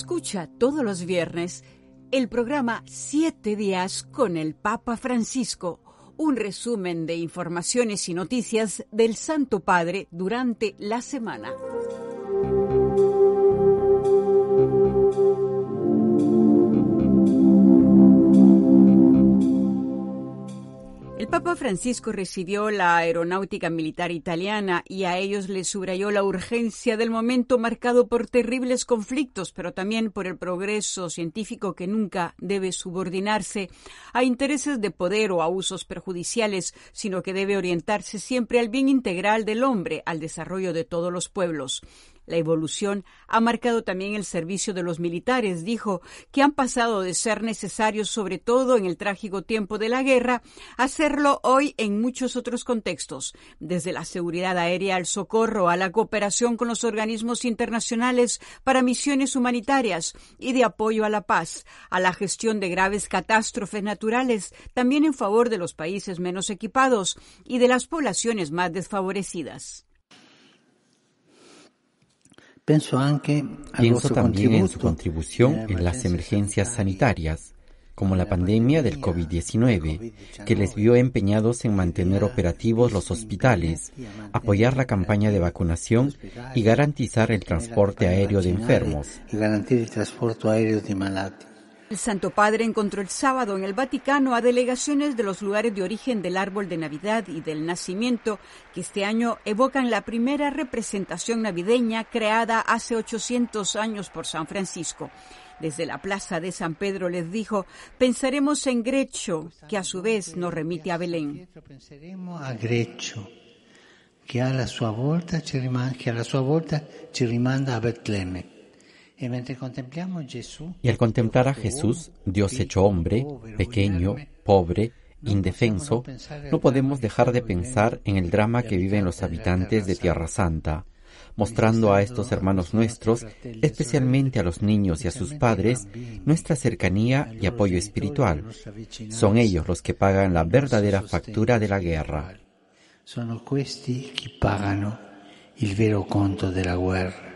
Escucha todos los viernes el programa Siete días con el Papa Francisco, un resumen de informaciones y noticias del Santo Padre durante la semana. Papa Francisco recibió la aeronáutica militar italiana y a ellos les subrayó la urgencia del momento marcado por terribles conflictos, pero también por el progreso científico que nunca debe subordinarse a intereses de poder o a usos perjudiciales, sino que debe orientarse siempre al bien integral del hombre, al desarrollo de todos los pueblos. La evolución ha marcado también el servicio de los militares, dijo, que han pasado de ser necesarios, sobre todo en el trágico tiempo de la guerra, a serlo hoy en muchos otros contextos, desde la seguridad aérea al socorro, a la cooperación con los organismos internacionales para misiones humanitarias y de apoyo a la paz, a la gestión de graves catástrofes naturales, también en favor de los países menos equipados y de las poblaciones más desfavorecidas. Pienso también en su contribución en las emergencias sanitarias, como la pandemia del COVID-19, que les vio empeñados en mantener operativos los hospitales, apoyar la campaña de vacunación y garantizar el transporte aéreo de enfermos. El Santo Padre encontró el sábado en el Vaticano a delegaciones de los lugares de origen del árbol de Navidad y del nacimiento, que este año evocan la primera representación navideña creada hace 800 años por San Francisco. Desde la plaza de San Pedro les dijo, pensaremos en Grecho, que a su vez nos remite a Belén. Que a la volta ci a. Y al contemplar a Jesús, Dios hecho hombre, pequeño, pobre, indefenso, no podemos dejar de pensar en el drama que viven los habitantes de Tierra Santa, mostrando a estos hermanos nuestros, especialmente a los niños y a sus padres, nuestra cercanía y apoyo espiritual. Son ellos los que pagan la verdadera factura de la guerra. Son questi que pagan el vero conto de la guerra.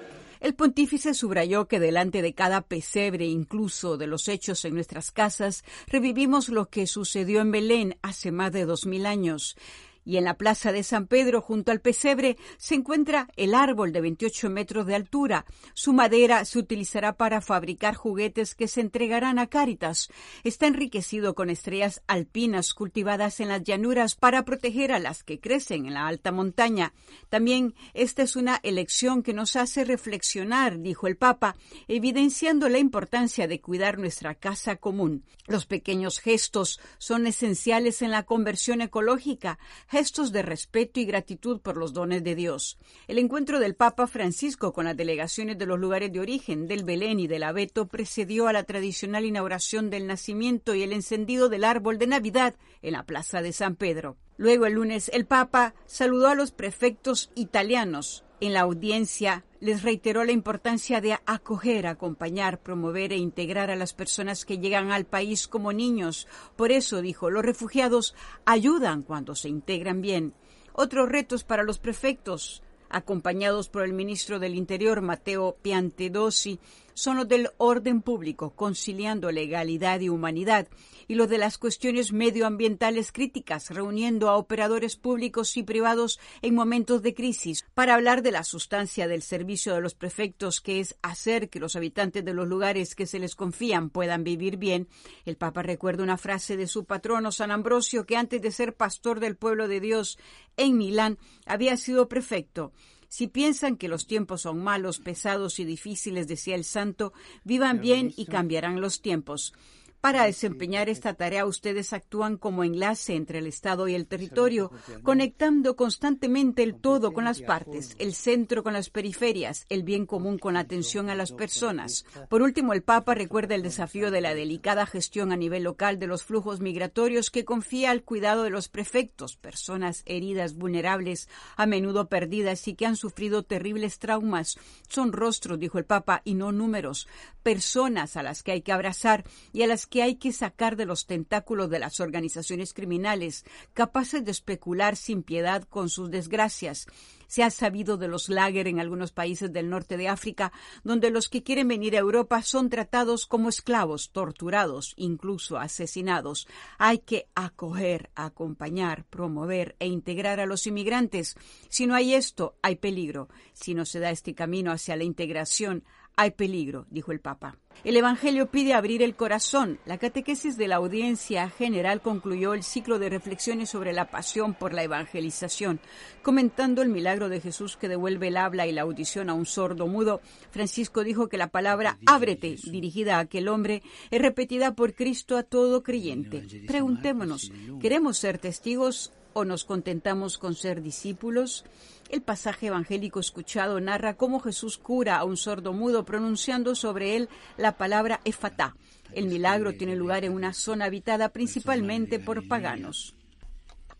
El pontífice subrayó que delante de cada pesebre, incluso de los hechos en nuestras casas, revivimos lo que sucedió en Belén hace más de dos mil años y en la plaza de San Pedro, junto al pesebre, se encuentra el árbol de 28 metros de altura. Su madera se utilizará para fabricar juguetes que se entregarán a Cáritas. Está enriquecido con estrellas alpinas cultivadas en las llanuras para proteger a las que crecen en la alta montaña. También esta es una elección que nos hace reflexionar, dijo el Papa, evidenciando la importancia de cuidar nuestra casa común. Los pequeños gestos son esenciales en la conversión ecológica gestos de respeto y gratitud por los dones de Dios. El encuentro del Papa Francisco con las delegaciones de los lugares de origen del Belén y del Abeto precedió a la tradicional inauguración del nacimiento y el encendido del árbol de Navidad en la Plaza de San Pedro. Luego el lunes el Papa saludó a los prefectos italianos. En la audiencia les reiteró la importancia de acoger, acompañar, promover e integrar a las personas que llegan al país como niños. Por eso, dijo, los refugiados ayudan cuando se integran bien. Otros retos para los prefectos, acompañados por el ministro del Interior, Mateo Piantedosi, son los del orden público, conciliando legalidad y humanidad, y los de las cuestiones medioambientales críticas, reuniendo a operadores públicos y privados en momentos de crisis para hablar de la sustancia del servicio de los prefectos, que es hacer que los habitantes de los lugares que se les confían puedan vivir bien. El Papa recuerda una frase de su patrono San Ambrosio, que antes de ser pastor del pueblo de Dios en Milán había sido prefecto. Si piensan que los tiempos son malos, pesados y difíciles, decía el santo, vivan bien y cambiarán los tiempos. Para desempeñar esta tarea, ustedes actúan como enlace entre el Estado y el territorio, conectando constantemente el todo con las partes, el centro con las periferias, el bien común con la atención a las personas. Por último, el Papa recuerda el desafío de la delicada gestión a nivel local de los flujos migratorios que confía al cuidado de los prefectos, personas heridas, vulnerables, a menudo perdidas y que han sufrido terribles traumas. Son rostros, dijo el Papa, y no números, personas a las que hay que abrazar y a las que hay que sacar de los tentáculos de las organizaciones criminales, capaces de especular sin piedad con sus desgracias. Se ha sabido de los lager en algunos países del norte de África, donde los que quieren venir a Europa son tratados como esclavos, torturados, incluso asesinados. Hay que acoger, acompañar, promover e integrar a los inmigrantes. Si no hay esto, hay peligro. Si no se da este camino hacia la integración, hay peligro, dijo el Papa. El Evangelio pide abrir el corazón. La catequesis de la audiencia general concluyó el ciclo de reflexiones sobre la pasión por la evangelización. Comentando el milagro de Jesús que devuelve el habla y la audición a un sordo mudo, Francisco dijo que la palabra ábrete, dirigida a aquel hombre, es repetida por Cristo a todo creyente. Preguntémonos, ¿queremos ser testigos o nos contentamos con ser discípulos? El pasaje evangélico escuchado narra cómo Jesús cura a un sordo mudo pronunciando sobre él la palabra efatá. El milagro tiene lugar en una zona habitada principalmente por paganos.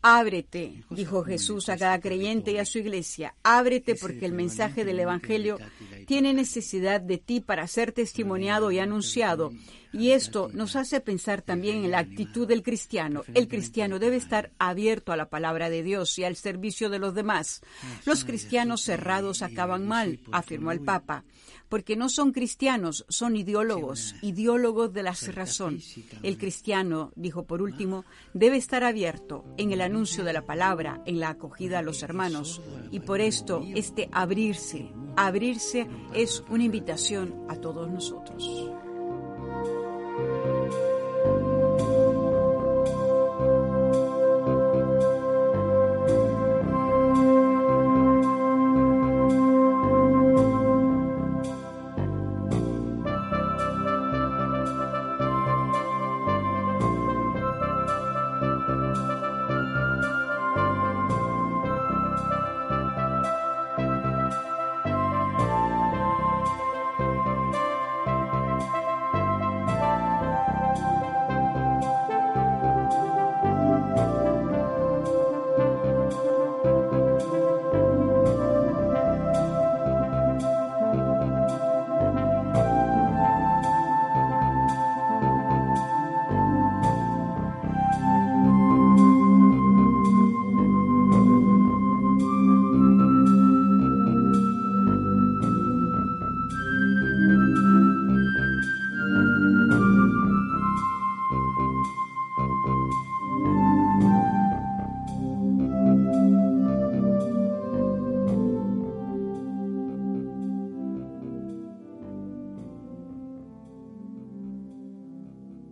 Ábrete, dijo Jesús a cada creyente y a su iglesia, ábrete porque el mensaje del Evangelio tiene necesidad de ti para ser testimoniado y anunciado. Y esto nos hace pensar también en la actitud del cristiano. El cristiano debe estar abierto a la palabra de Dios y al servicio de los demás. Los cristianos cerrados acaban mal, afirmó el Papa porque no son cristianos, son ideólogos, ideólogos de la razón. El cristiano, dijo por último, debe estar abierto en el anuncio de la palabra, en la acogida a los hermanos, y por esto este abrirse, abrirse es una invitación a todos nosotros.